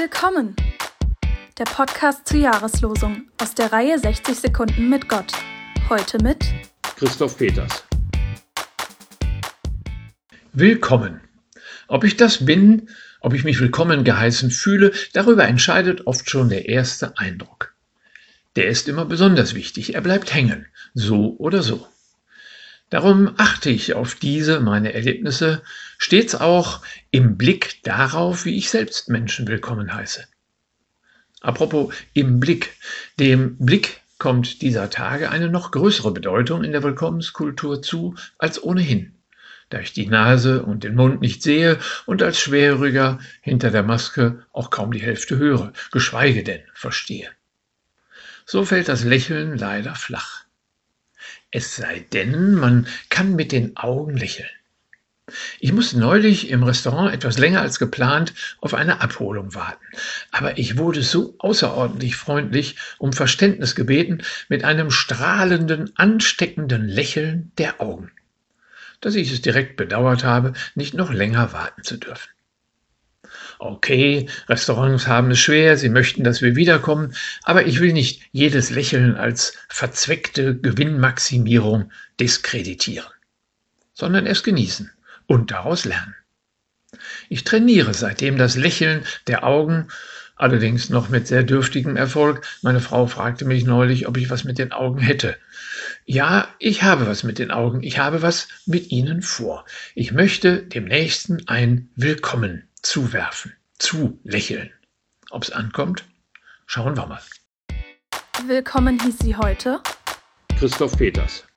Willkommen! Der Podcast zur Jahreslosung aus der Reihe 60 Sekunden mit Gott. Heute mit Christoph Peters. Willkommen. Ob ich das bin, ob ich mich willkommen geheißen fühle, darüber entscheidet oft schon der erste Eindruck. Der ist immer besonders wichtig, er bleibt hängen, so oder so. Darum achte ich auf diese meine Erlebnisse stets auch im Blick darauf, wie ich selbst Menschen willkommen heiße. Apropos im Blick, dem Blick kommt dieser Tage eine noch größere Bedeutung in der Willkommenskultur zu als ohnehin, da ich die Nase und den Mund nicht sehe und als Schwerhöriger hinter der Maske auch kaum die Hälfte höre, geschweige denn verstehe. So fällt das Lächeln leider flach. Es sei denn, man kann mit den Augen lächeln. Ich musste neulich im Restaurant etwas länger als geplant auf eine Abholung warten. Aber ich wurde so außerordentlich freundlich um Verständnis gebeten mit einem strahlenden, ansteckenden Lächeln der Augen, dass ich es direkt bedauert habe, nicht noch länger warten zu dürfen. Okay, Restaurants haben es schwer, sie möchten, dass wir wiederkommen, aber ich will nicht jedes Lächeln als verzweckte Gewinnmaximierung diskreditieren, sondern es genießen und daraus lernen. Ich trainiere seitdem das Lächeln der Augen, allerdings noch mit sehr dürftigem Erfolg. Meine Frau fragte mich neulich, ob ich was mit den Augen hätte. Ja, ich habe was mit den Augen, ich habe was mit ihnen vor. Ich möchte dem Nächsten ein Willkommen zuwerfen, zu lächeln. Ob es ankommt? Schauen wir mal. Willkommen hieß sie heute Christoph Peters.